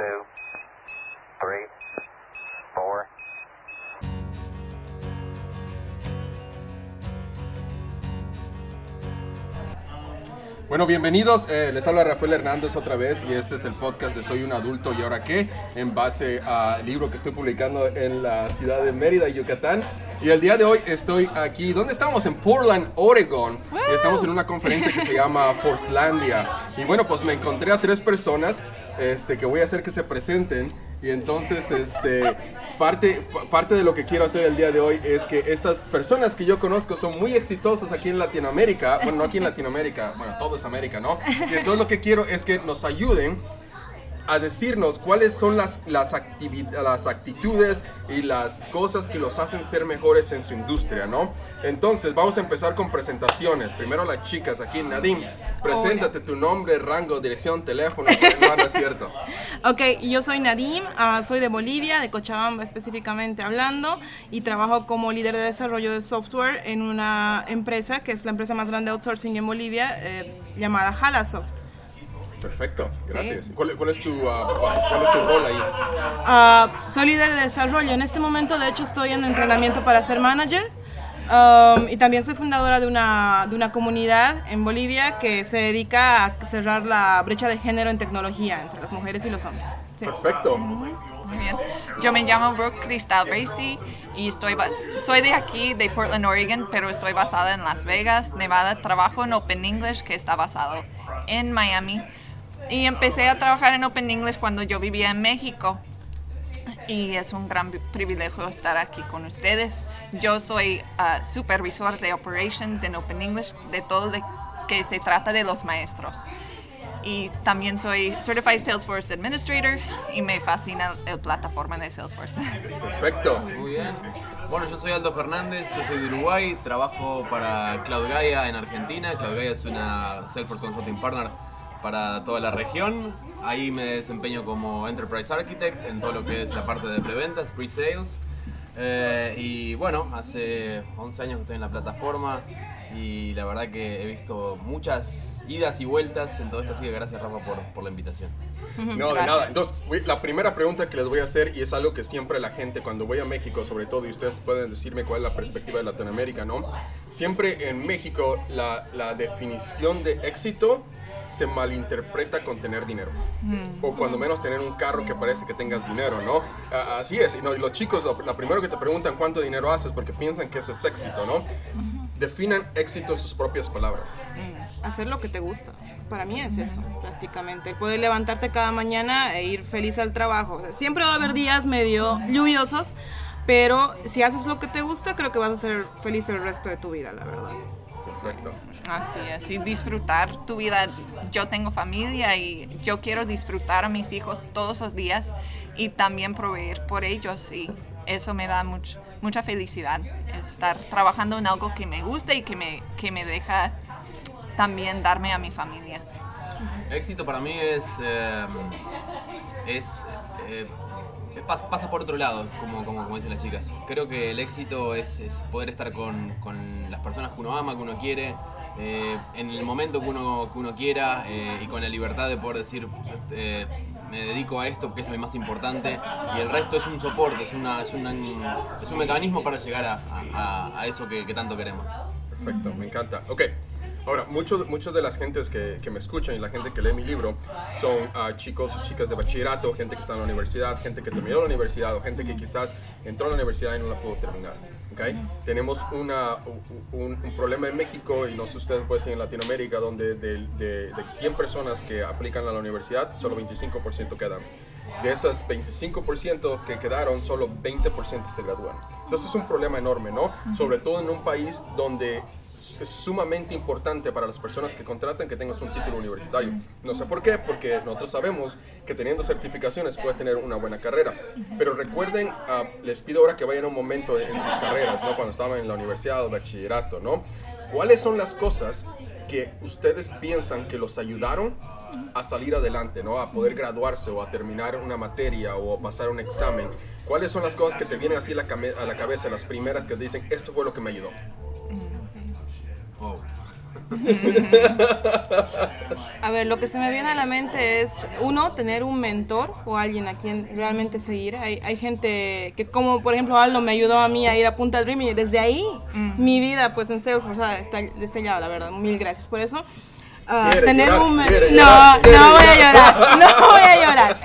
two, three, four. Bueno, bienvenidos. eh, les habla Rafael Hernández otra vez y este es el podcast de Soy un adulto y ahora qué, en base al libro que estoy publicando en la ciudad de Mérida, Yucatán. Y el día de hoy estoy aquí, ¿dónde estamos? En Portland, Oregon. Y estamos en una conferencia que se llama Forcelandia. Y bueno, pues me encontré a tres personas este, que voy a hacer que se presenten. Y entonces, este, parte, pa- parte de lo que quiero hacer el día de hoy es que estas personas que yo conozco son muy exitosos aquí en Latinoamérica. Bueno, no aquí en Latinoamérica, bueno, todo es América, ¿no? Y entonces lo que quiero es que nos ayuden a decirnos cuáles son las, las, las actitudes y las cosas que los hacen ser mejores en su industria, ¿no? Entonces, vamos a empezar con presentaciones. Primero las chicas aquí. Nadim, preséntate tu nombre, rango, dirección, teléfono. No, no es cierto. Ok, yo soy Nadim, ah, soy de Bolivia, de Cochabamba específicamente hablando, y trabajo como líder de desarrollo de software en una empresa que es la empresa más grande de outsourcing en Bolivia, eh, llamada Halasoft. Perfecto, gracias. ¿Cuál, cuál es tu, ah, cuál es tu rol ahí? Ah, soy líder de desarrollo. En este momento, de hecho, estoy en entrenamiento para ser manager. Um, y también soy fundadora de una, de una comunidad en Bolivia que se dedica a cerrar la brecha de género en tecnología entre las mujeres y los hombres. Sí. Perfecto. Muy bien. Yo me llamo Brooke Cristal Bracy y estoy soy de aquí, de Portland, Oregon, pero estoy basada en Las Vegas, Nevada. Trabajo en Open English, que está basado en Miami. Y empecé a trabajar en Open English cuando yo vivía en México. Y es un gran privilegio estar aquí con ustedes. Yo soy ah, supervisor de operations en Open English, de todo de que se trata de los maestros. Y también soy Certified Salesforce Administrator y me fascina la plataforma de Salesforce. Perfecto. Muy bien. Bueno, yo soy Aldo Fernández, yo soy de Uruguay, trabajo para Cloud Gaia en Argentina. Cloud Gaia es una Salesforce Consulting Partner para toda la región. Ahí me desempeño como Enterprise Architect en todo lo que es la parte de preventas, pre-sales. Eh, y bueno, hace 11 años que estoy en la plataforma y la verdad que he visto muchas idas y vueltas en todo esto, así que gracias Rafa por, por la invitación. No, de nada. Entonces, la primera pregunta que les voy a hacer, y es algo que siempre la gente, cuando voy a México, sobre todo, y ustedes pueden decirme cuál es la perspectiva de Latinoamérica, ¿no? Siempre en México la, la definición de éxito se malinterpreta con tener dinero. O cuando menos tener un carro que parece que tengas dinero, ¿no? A- Así es. Y, no, y los chicos, lo, lo primero que te preguntan cuánto dinero haces, porque piensan que eso es éxito, ¿no? Definan éxito en sus propias palabras. hacer lo que te gusta. Para mí es eso, prácticamente. El poder levantarte cada mañana e ir feliz al trabajo. O sea, siempre va a haber días medio lluviosos, pero si haces lo que te gusta, creo que vas a ser feliz el resto de tu vida, la verdad. Perfecto. Así es, y disfrutar tu vida. Yo tengo familia y yo quiero disfrutar a mis hijos todos los días y también proveer por ellos y eso me da much- mucha felicidad, estar trabajando en algo que me gusta y que me, que me deja también darme a mi familia. Éxito para mí es. eh, es. eh, pas- pasa por otro lado, como, como, como dicen las chicas. Creo que el éxito es, poder estar con, con las personas que uno ama, que uno quiere, eh, en el momento que uno, que uno quiera eh, y con la libertad de poder decir. Me dedico a esto que es lo más importante y el resto es un soporte, es, es, es un mecanismo para llegar a, a- a eso que, que tanto queremos. Perfecto, me encanta. Ok, ahora, muchos muchos de las gentes que, que me escuchan y la gente que lee mi libro son ah, chicos y chicas de bachillerato, gente que está en la universidad, gente que terminó la universidad o gente que quizás entró a la universidad y no la pudo terminar. ¿ok? Tenemos una, un, un problema en México y no sé ustedes pueden ser en Latinoamérica donde de, de, de 100 personas que aplican a la universidad, solo 25% quedan. De esas 25% que quedaron, solo 20% se gradúan. Entonces es un problema enorme, ¿no? Sobre todo en un país donde es sumamente importante para las personas que contratan que tengas un título universitario. No sé por qué, porque nosotros sabemos que teniendo certificaciones puedes tener una buena carrera. Pero recuerden, ah, les pido ahora que vayan un momento en sus carreras, ¿no? Cuando estaban en la universidad o bachillerato, ¿no? ¿Cuáles son las cosas que ustedes piensan que los ayudaron a salir adelante, ¿no? A poder graduarse o a terminar una materia o a pasar un examen. ¿Cuáles son las cosas que te vienen así a la, cabeza, las primeras que dicen, esto fue lo que me ayudó? A ver, lo que se me viene a la mente es, uno, tener un mentor o alguien a quien realmente seguir. Hay, hay gente que, como por ejemplo Aldo, me ayudó a mí a ir a Punta Dream y desde ahí mi vida, pues en Salesforce, ah, está destellada, la verdad. Mil gracias por eso. Ah, tener llorar, un no, llorar, no voy a llorar. no voy a llorar.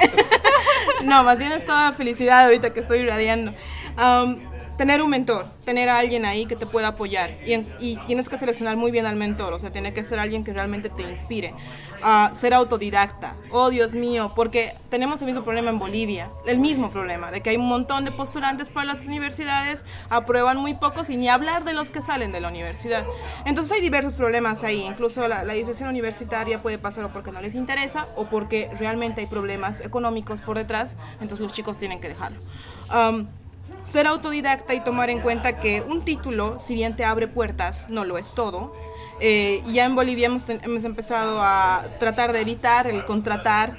no, más bien es toda felicidad ahorita que estoy irradiando. Tener un mentor, tener a alguien ahí que te pueda apoyar y, y tienes que seleccionar muy bien al mentor, o sea, tiene que ser alguien que realmente te inspire. Ah, ser autodidacta, oh Dios mío, porque tenemos el mismo problema en Bolivia, el mismo problema, de que hay un montón de postulantes para las universidades, aprueban muy pocos y ni hablar de los que salen de la universidad. Entonces hay diversos problemas ahí, incluso la, la universitaria puede pasar o porque no les interesa o porque realmente hay problemas económicos por detrás, entonces los chicos tienen que dejarlo. Am, ser autodidacta y tomar en cuenta que un título, si bien te abre puertas, no lo es todo. Eh, ya en Bolivia hemos, hemos empezado a tratar de evitar el contratar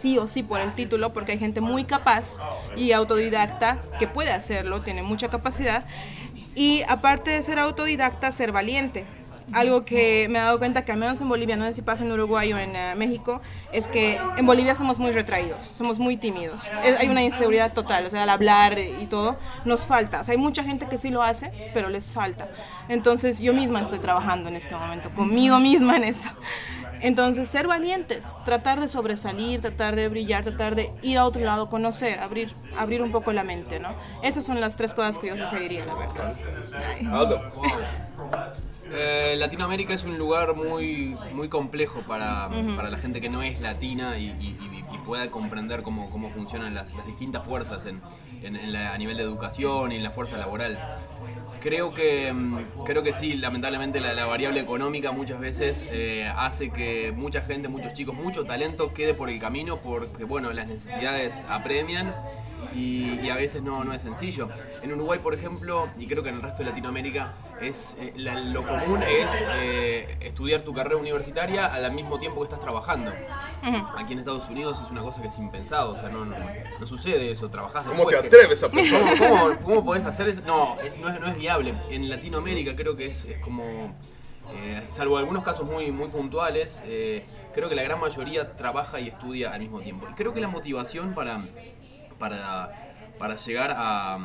sí o sí por el título, porque hay gente muy capaz y autodidacta que puede hacerlo, tiene mucha capacidad. Y aparte de ser autodidacta, ser valiente. Algo que me he dado cuenta que al menos en Bolivia, no sé si pasa en Uruguay o en eh, México, es que en Bolivia somos muy retraídos, somos muy tímidos. Es- hay una inseguridad total, o sea, al hablar y todo, nos falta. O sea, hay mucha gente que sí lo hace, pero les falta. Entonces yo misma estoy trabajando en este momento, conmigo misma en eso. Entonces, ser valientes, tratar de sobresalir, tratar de brillar, tratar de ir a otro lado, conocer, abrir, abrir un poco la mente, ¿no? Esas son las tres cosas que yo sugeriría, la verdad. Aldo. Eh, Latinoamérica es un lugar muy, muy complejo para, para la gente que no es latina y, y- y- y pueda comprender cómo, cómo funcionan las, las distintas fuerzas en, en- en la- a nivel de educación y en la fuerza laboral. Creo que, mm, creo que sí, lamentablemente la, la variable económica muchas veces eh, hace que mucha gente, muchos chicos, mucho talento quede por el camino porque bueno, las necesidades apremian y, y a veces no, no es sencillo. En Uruguay, por ejemplo, y creo que en el resto de Latinoamérica, es, eh, la- lo común es eh, estudiar tu carrera universitaria al mismo tiempo que estás trabajando. Aquí en Estados Unidos es una cosa que es impensado, o sea, no, no, no sucede eso, trabajás ¿Cómo te que- atreves a pensar? ¿Cómo, cómo, cómo podés hacer eso? No, es, no, es, no es viable. En Latinoamérica creo que es, es como, eh, salvo algunos casos muy, muy puntuales, eh, creo que la gran mayoría trabaja y estudia al mismo tiempo. Y creo que la motivación para, para, para llegar a,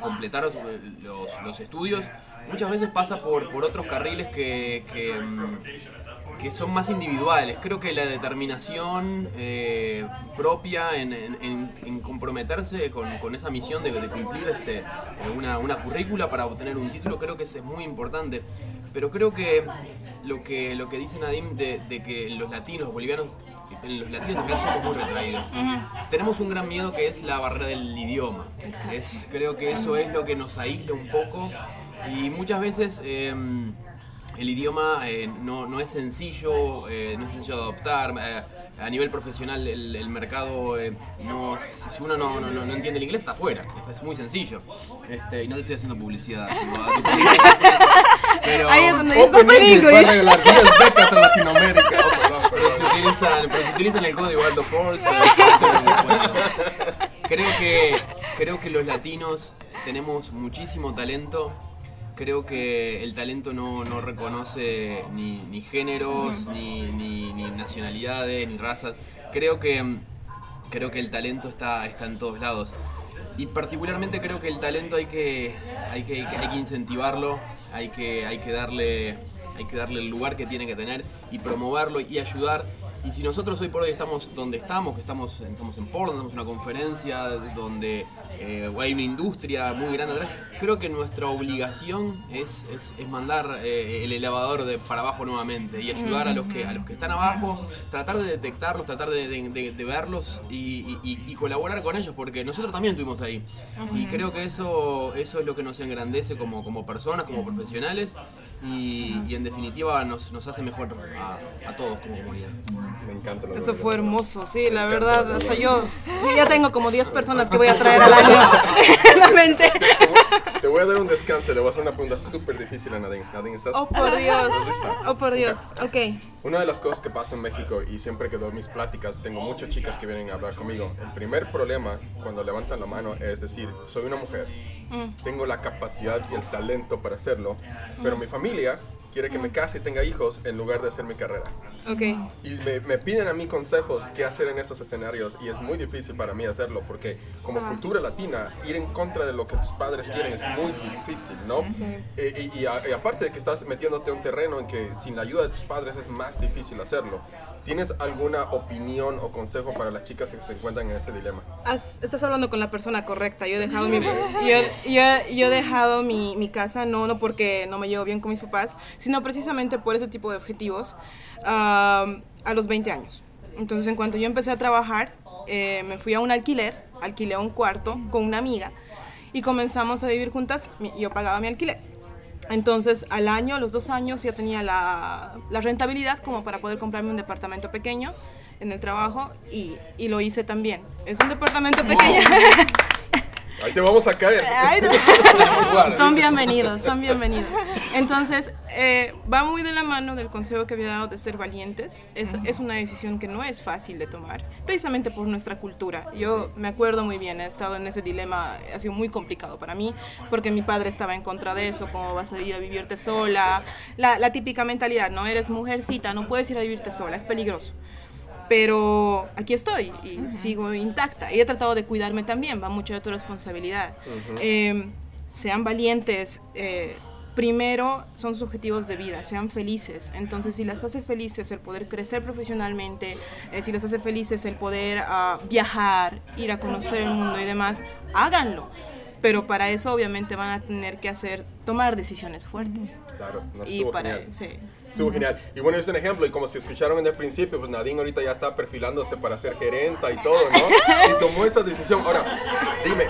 completar los, estudios muchas veces pasa por, por otros carriles que... que, mm, son más individuales. Creo que la determinación eh, propia en, en- comprometerse con, con esa misión de, cumplir este, eh, una, una currícula para obtener un título, creo que es muy importante. Pero creo que lo que, lo que dice Nadim de, de que los latinos, los bolivianos, los latinos acá somos muy retraídos. Tenemos un gran miedo que es la barrera del idioma. Es, creo que eso es lo que nos aísla un poco y muchas veces... em, el idioma eh, no, no es sencillo, eh, no es sencillo de adoptar. eh, a nivel profesional el, el mercado, eh, no, si uno no, no, no- entiende el inglés está afuera, es, muy sencillo. Este, y no te estoy haciendo publicidad. Pero, Ahí es donde dice Open Open English va a English. regalar 10 becas en Latinoamérica. Si utilizan, pero si utilizan el código Aldo Force, creo que creo que los latinos tenemos muchísimo talento. Creo que el talento no, no reconoce ni, ni géneros, ni, ni- ni nacionalidades, ni razas. Creo que, creo que el talento está, está en todos lados. Y particularmente creo que el talento hay que, hay que, hay que incentivarlo, hay que, hay, que darle, hay que darle el lugar que tiene que tener y promoverlo y ayudar. Y si nosotros hoy por hoy estamos donde estamos, que estamos, estamos en Portland, estamos en una conferencia donde eh, hay una industria muy grande atrás, creo que nuestra obligación es, es, es mandar eh, el elevador de, para abajo nuevamente y ayudar a los que, a los que están abajo, tratar de detectarlos, tratar de, de- de- de verlos y, y- y- y colaborar con ellos, porque nosotros también estuvimos ahí. Y creo que eso, eso es lo que nos engrandece como, como personas, como profesionales y, y en definitiva nos, nos hace mejor a, a todos como comunidad. Me encanta lo Eso fue hermoso, sí, la verdad, hasta yo, yo ya tengo como 10 personas que voy a traer al año en la mente. Te voy a dar un descanso, le voy a hacer una pregunta súper difícil a Nadine. Nadine, ¿estás? Oh, por Dios, oh, por Dios, ok. Una de las cosas que pasa en México y siempre que doy mis pláticas, tengo muchas chicas que vienen a hablar conmigo. El primer problema cuando levantan la mano es decir, soy una mujer, tengo la capacidad y el talento para hacerlo, pero mi familia quiere que me case y tenga hijos en lugar de hacer mi carrera. Ok. Y me, me piden a mí consejos qué hacer en esos escenarios y es muy difícil para mí hacerlo porque como cultura latina ir en contra de lo que tus padres quieren es muy difícil, ¿no? Eh, y, y a- y aparte de que estás metiéndote a un terreno en que sin la ayuda de tus padres es más difícil hacerlo. ¿Tienes alguna opinión o consejo para las chicas que se encuentran en este dilema? Has- estás hablando con la persona correcta. Yo he dejado mi, yo, yo- yo he dejado mi, mi casa, no, no porque no me llevo bien con mis papás, sino precisamente por ese tipo de objetivos a los 20 años. Entonces, en cuanto yo empecé a trabajar, eh, me fui a un alquiler, alquilé un cuarto con una amiga y comenzamos a vivir juntas. Yo pagaba mi alquiler. Entonces, al año, a los dos años, ya tenía la, la rentabilidad como para poder comprarme un departamento pequeño en el trabajo y, y lo hice también. Es un departamento pequeño. Ahí te vamos a caer. Ay, son bienvenidos, son bienvenidos. Entonces, eh, va muy de la mano del consejo que había dado de ser valientes. Es, es una decisión que no es fácil de tomar, precisamente por nuestra cultura. Yo me acuerdo muy bien, he estado en ese dilema, ha sido muy complicado para mí, porque mi padre estaba en contra de eso, cómo vas a ir a vivirte sola, la, la típica mentalidad, no eres mujercita, no puedes ir a vivirte sola, es peligroso pero aquí estoy y sigo intacta. Y he tratado de cuidarme también, va mucho de tu responsabilidad. Eh, sean valientes. eh, primero son sus objetivos de vida, sean felices. Entonces, si las hace felices el poder crecer profesionalmente, eh, si les hace felices el poder ah, viajar, ir a conocer el mundo y demás, háganlo. Pero para eso obviamente van a tener que hacer, tomar decisiones fuertes. Claro, no Y para, genial. sí. Estuvo genial. Y bueno, es un ejemplo, y como si escucharon en el principio, pues Nadine ahorita ya está perfilándose para ser gerenta y todo, ¿no? Y tomó esa decisión. Ahora, dime,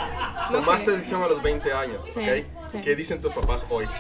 tomaste decisión a los 20 años, Sí, ¿ok? sí. ¿Qué dicen tus papás hoy? So-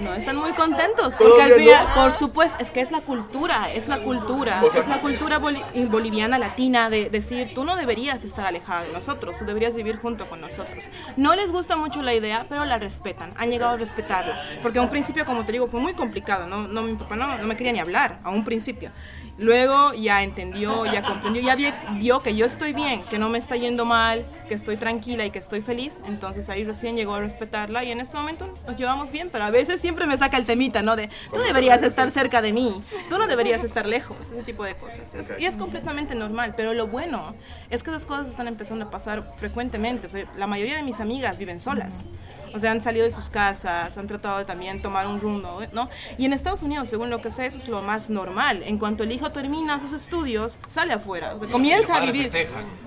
No, están muy contentos porque al final, por supuesto, es que es la cultura, es la cultura, O sea- es la cultura boli- boliviana latina de decir, tú no deberías estar alejada de nosotros, tú deberías vivir junto con nosotros. No les gusta mucho la idea, pero la respetan, han llegado a respetarla, porque a un principio, como te digo, fue muy complicado, no, no mi papá no, no me quería ni hablar, a un principio. Luego ya entendió, ya comprendió, ya vi- vio que yo estoy bien, que no me está yendo mal, que estoy tranquila y que estoy feliz. Entonces ahí recién llegó a respetarla y en este momento nos llevamos bien, pero a veces siempre me saca el temita, ¿no? De tú deberías estar cerca de mí, tú no deberías estar lejos, ese tipo de cosas. Es- y es completamente normal, pero lo bueno es que esas cosas están empezando a pasar frecuentemente. O sea, la mayoría de mis amigas viven solas. O sea, han salido de sus casas, han tratado de también tomar un rumbo, ¿no? Y en Estados Unidos, según lo que sé, eso es lo más normal. En cuanto el hijo termina sus estudios, sale afuera, o sea, comienza a vivir.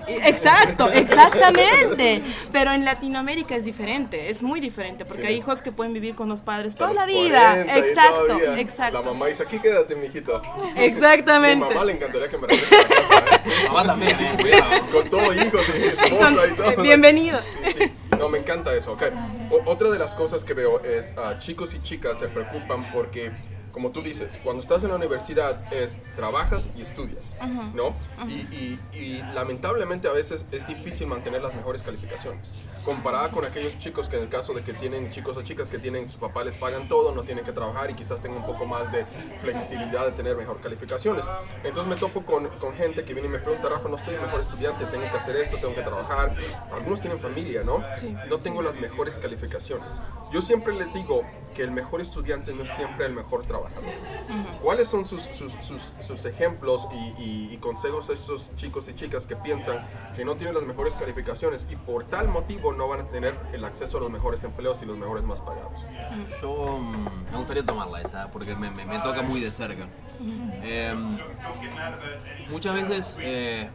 Exacto, exactamente. Pero en Latinoamérica es diferente, es muy diferente, porque hay hijos que pueden vivir con los padres toda la vida. 40 y Exacto, todavía. La exacto. mamá dice, aquí quédate, mijito. Mi Exactamente. mamá le encantaría que me regrese a la casa, ¿eh? Mamá también, eh. Con todo hijos y esposa y todo. Sí, sí. No, me encanta eso. ok. O- otra de las cosas que veo es ah, chicos y chicas se preocupan porque, como tú dices, cuando estás en la universidad es trabajas y estudias, ¿no? Y, y- y lamentablemente a veces es difícil mantener las mejores calificaciones. Comparada con aquellos chicos que en el caso de que tienen chicos o chicas que tienen, sus papás les pagan todo, no tienen que trabajar y quizás tengan un poco más de flexibilidad de tener mejor calificaciones. Entonces me topo con, con gente que viene y me pregunta, Rafa, no soy el mejor estudiante, tengo que hacer esto, tengo que trabajar. Algunos tienen familia, ¿no? No tengo las mejores calificaciones. Yo siempre les digo que el mejor estudiante no es siempre el mejor trabajador. ¿Cuáles son sus, sus, sus- sus ejemplos y, y- y consejos a esos chicos y chicas que piensan que no tienen las mejores calificaciones y por tal motivo no van a tener el acceso a los mejores empleos y los mejores más pagados? Yo mm, me gustaría tomarla esa, porque me, me- me toca muy de cerca. Eh, muchas veces eh,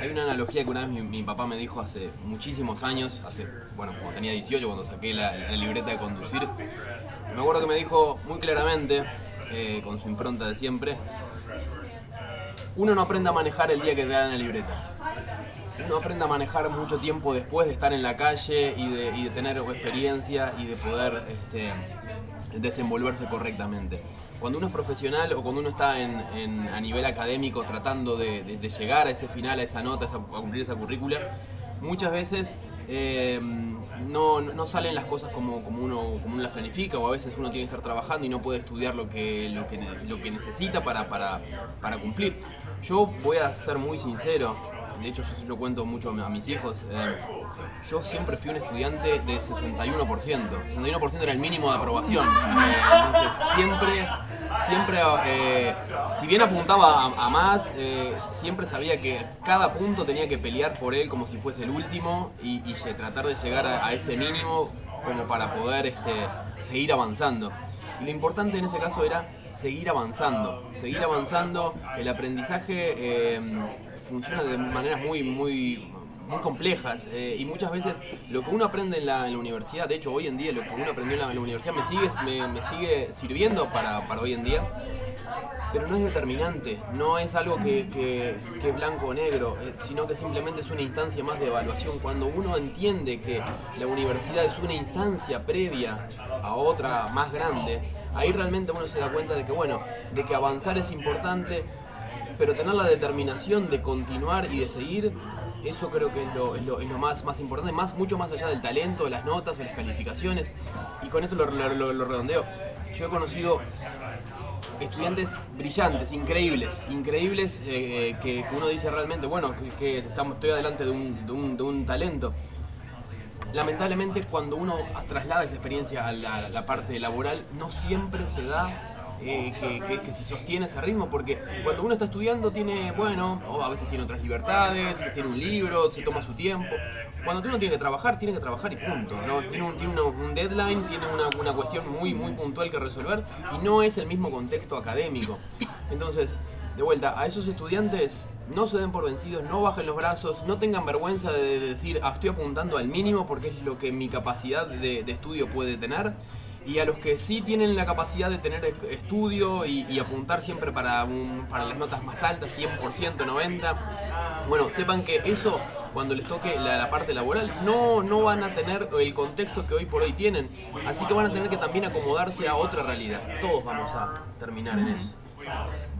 hay una analogía que una vez mi, papá me dijo hace muchísimos años, hace, bueno, cuando tenía 18, cuando saqué la, la libreta de conducir. Me acuerdo que me dijo muy claramente, eh, con su impronta de siempre, uno no aprende a manejar el día que te dan la libreta. Uno aprende a manejar mucho tiempo después de estar en la calle y de, y de tener experiencia y de poder este, desenvolverse correctamente. Cuando uno es profesional o cuando uno está en, a nivel académico tratando de, llegar a ese final, a esa nota, a cumplir esa currícula, muchas veces eh, no, no salen las cosas como, como, uno, como uno las planifica o a veces uno tiene que estar trabajando y no puede estudiar lo que, lo que, lo que necesita para, para, para cumplir. Yo voy a ser muy sincero, de hecho yo lo cuento mucho a mis hijos, eh, yo siempre fui un estudiante de 61%. 61% era el mínimo de aprobación. Entonces siempre, siempre, eh, si bien apuntaba a, más, eh, siempre sabía que cada punto tenía que pelear por él como si fuese el último y, tratar de llegar a, ese mínimo como para poder este, seguir avanzando. Lo importante en ese caso era seguir avanzando, seguir avanzando. El aprendizaje eh, funciona de maneras muy, muy, muy complejas eh, y muchas veces lo que uno aprende en la, universidad, de hecho hoy en día lo que uno aprendió en la, universidad me sigue, me, sigue sirviendo para, hoy en día, pero no es determinante, no es algo que, que- que es blanco o negro, eh, sino que simplemente es una instancia más de evaluación. Cuando uno entiende que la universidad es una instancia previa a otra más grande, ahí realmente uno se da cuenta de que, bueno, de que avanzar es importante, pero tener la determinación de continuar y de seguir, eso creo que es lo, es lo- es lo más, importante, más, mucho más allá del talento, de las notas, de las calificaciones. Y con esto lo, redondeo. Yo he conocido estudiantes brillantes, increíbles, increíbles, eh, que, que uno dice realmente, bueno, que, estamos, estoy adelante de un, de un- de un talento. Lamentablemente cuando uno traslada esa experiencia a la parte laboral, no siempre se da eh, que, que- que se sostiene ese ritmo, porque cuando uno está estudiando tiene, bueno, a veces tiene otras libertades, tiene un libro, se toma su tiempo. Cuando uno tiene que trabajar, tiene que trabajar y punto. ¿no? Tiene, un, tiene una- un deadline, tiene una, una cuestión muy, muy puntual que resolver y no es el mismo contexto académico. Entonces, de vuelta, a esos estudiantes no se den por vencidos, no bajen los brazos, no tengan vergüenza de decir, ah, estoy apuntando al mínimo porque es lo que mi capacidad de, de estudio puede tener. Y a los que sí tienen la capacidad de tener estudio y, y apuntar siempre para, un- para las notas más altas, 100%, 90%, bueno, sepan que eso, cuando les toque la, la parte laboral, no, no van a tener el contexto que hoy por hoy tienen. Así que van a tener que también acomodarse a otra realidad. Todos vamos a terminar en eso.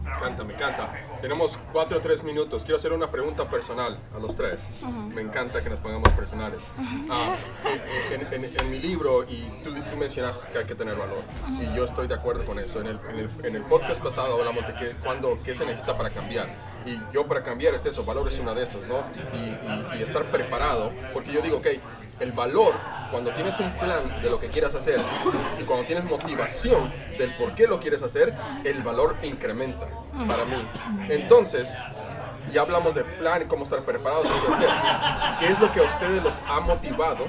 Me encanta, me encanta. Tenemos 4 o 3 minutos. Quiero hacer una pregunta personal a los tres. Me encanta que nos pongamos personales. Ah, en, en- en- en mi libro, y tú, tú mencionaste que hay que tener valor, y yo estoy de acuerdo con eso. En el, en el- el podcast pasado hablamos de qué, cuándo, qué se necesita para cambiar. Y yo para cambiar es eso, valor es uno de esos, ¿no? Y, y- y estar preparado, porque yo digo, ok, el valor, cuando tienes un plan de lo que quieras hacer y cuando tienes motivación del por qué lo quieres hacer, el valor incrementa para mí. Entonces, ya hablamos de plan y cómo estar preparados qué hacer. ¿Qué es lo que a ustedes los ha motivado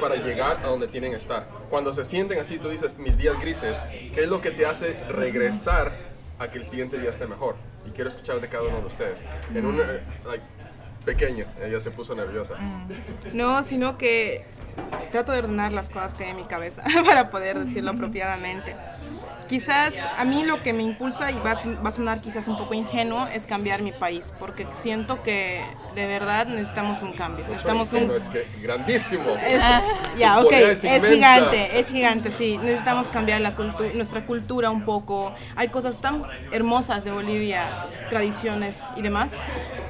para llegar a donde tienen que estar? Cuando se sienten así, tú dices, mis días grises, ¿qué es lo que te hace regresar a que el siguiente día esté mejor? Y quiero escuchar de cada uno de ustedes. En un, eh, pequeño, ella se puso nerviosa. No, sino que trato de ordenar las cosas que hay en mi cabeza para poder decirlo apropiadamente. Quizás a mí lo que me impulsa, y va, va a sonar quizás un poco ingenuo, es cambiar mi país, porque siento que de verdad necesitamos un cambio. Necesitamos un, es que grandísimo. es- ya, ok, Corea es, es gigante, es gigante, sí. Necesitamos cambiar la cultu- nuestra cultura un poco. Hay cosas tan hermosas de Bolivia, tradiciones y demás,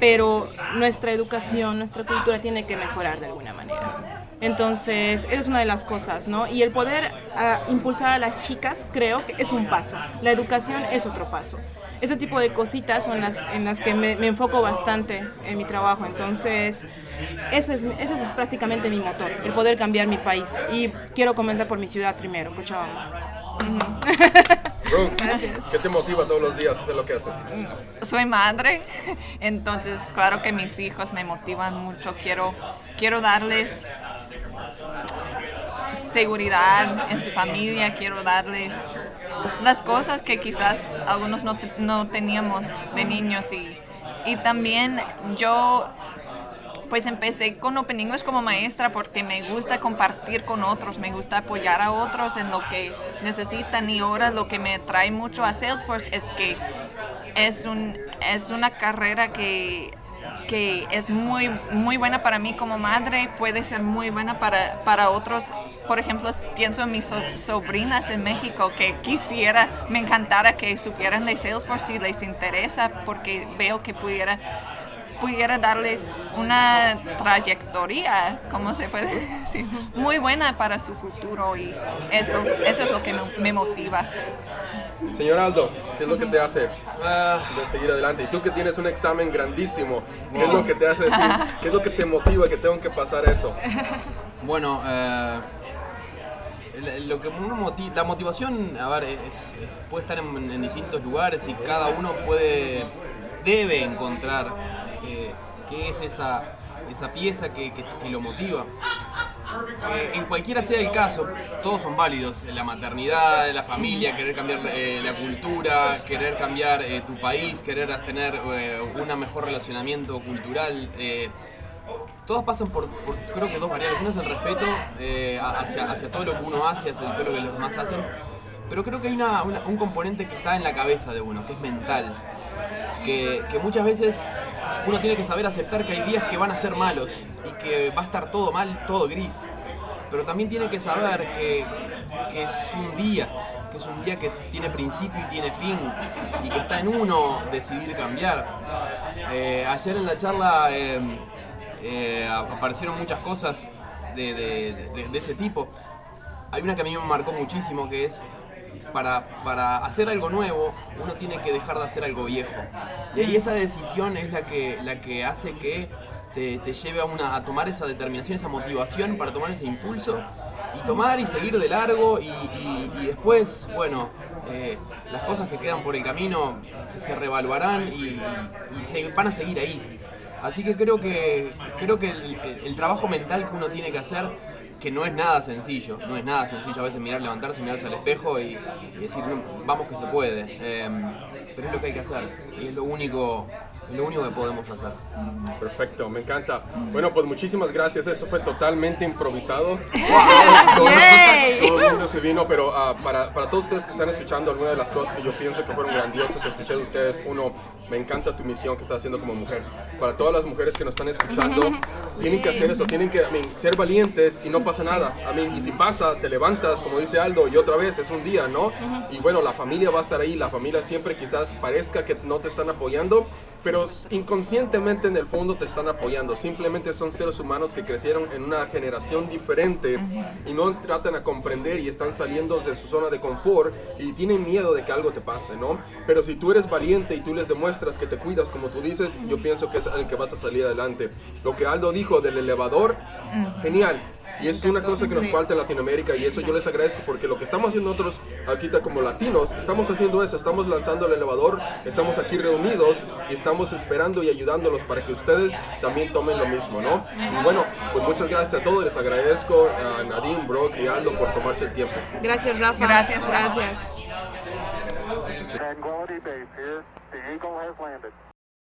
pero nuestra educación, nuestra cultura tiene que mejorar de alguna manera. Entonces, esa es una de las cosas, ¿no? Y el poder ah, impulsar a las chicas, creo que es un paso. La educación es otro paso. Ese tipo de cositas son las en las que me, me enfoco bastante en mi trabajo. Entonces, eso es, ese es prácticamente mi motor, el poder cambiar mi país. Y quiero comenzar por mi ciudad primero, Cochabamba. Brooke, ¿qué te motiva todos los días a hacer lo que haces? soy madre, entonces claro que mis hijos me motivan mucho. Quiero, quiero darles seguridad en su familia, quiero darles las cosas que quizás algunos no, no teníamos de niños y, y también yo pues empecé con Open como maestra porque me gusta compartir con otros, me gusta apoyar a otros en lo que necesitan y ahora lo que me trae mucho a Salesforce es que es, un, es una carrera que, que es muy, muy buena para mí como madre, puede ser muy buena para, para otros. Por ejemplo, pienso en mis so- sobrinas en México que quisiera, me encantara que supieran de Salesforce si les interesa porque veo que pudiera pudiera darles una trayectoria, ¿cómo se puede decir? Muy buena para su futuro y eso, eso es lo que me, motiva. Señor Aldo, ¿qué es lo que te hace de seguir adelante? Y tú que tienes un examen grandísimo, ¿qué es lo que te hace decir? ¿Qué es lo que te motiva que tengo que pasar eso? Bueno, eh, lo que uno moti- la motivación, a ver, es- puede estar en, en distintos lugares y cada uno puede, debe encontrar qué es esa, esa pieza que, que- que lo motiva. Eh, en cualquiera sea el caso, todos son válidos. La maternidad, la familia, querer cambiar eh, la cultura, querer cambiar eh, tu país, querer tener eh, un mejor relacionamiento cultural. eh, todos pasan por, por, creo que dos variables. Una es el respeto eh, hacia, hacia todo lo que uno hace, hacia todo lo que los demás hacen. Pero creo que hay una- una- un componente que está en la cabeza de uno, que es mental. Que, muchas veces uno tiene que saber aceptar que hay días que van a ser malos y que va a estar todo mal, todo gris. Pero también tiene que saber que, es un día, que es un día que tiene principio y tiene fin y que está en uno decidir cambiar. Eh, ayer en la charla eh, eh, aparecieron muchas cosas de ese tipo. Hay una que a mí me marcó muchísimo que es para, para hacer algo nuevo uno tiene que dejar de hacer algo viejo. Y ahí esa decisión es la que, la que hace que te, te lleve a, una, a tomar esa determinación, esa motivación para tomar ese impulso y tomar y seguir de largo y, y- después, bueno, eh, las cosas que quedan por el camino se, se revaluarán y, y se van a seguir ahí. Así que creo que, creo que el, el- trabajo mental que uno tiene que hacer, que no es nada sencillo, no es nada sencillo a veces mirar, levantarse, mirarse al espejo y, decir, "No, vamos que se puede. Em, pero es lo que hay que hacer y es lo único, lo único que podemos hacer. Perfecto, me encanta. Bueno, pues muchísimas gracias. Eso fue totalmente improvisado. todo, todo el mundo se vino, pero ah, para, para todos ustedes que están escuchando, algunas de las cosas que yo pienso que fueron grandiosas que escuché de ustedes, uno, me encanta tu misión que estás haciendo como mujer. Para todas las mujeres que nos están escuchando, tienen que hacer eso, tienen que I mean, ser valientes y no pasa nada. I mean, y si pasa, te levantas, como dice Aldo, y otra vez es un día, ¿no? Y bueno, la familia va a estar ahí, la familia siempre quizás parezca que no te están apoyando, pero inconscientemente en el fondo te están apoyando. Simplemente son seres humanos que crecieron en una generación diferente y no tratan a comprender y están saliendo de su zona de confort y tienen miedo de que algo te pase, ¿no? Pero si tú eres valiente y tú les demuestras que te cuidas como tú dices, yo pienso que es el que vas a salir adelante. Lo que Aldo dijo del elevador, genial. Y es una cosa que nos Sí. falta en Latinoamérica y eso yo les agradezco porque lo que estamos haciendo nosotros aquí como latinos, estamos haciendo eso, estamos lanzando el elevador, estamos aquí reunidos y estamos esperando y ayudándolos para que ustedes también tomen lo mismo, ¿no? Y bueno, pues muchas gracias a todos, les agradezco a Nadine, Brock y Aldo por tomarse el tiempo. Gracias, Rafa. Gracias. Gracias. Tranquility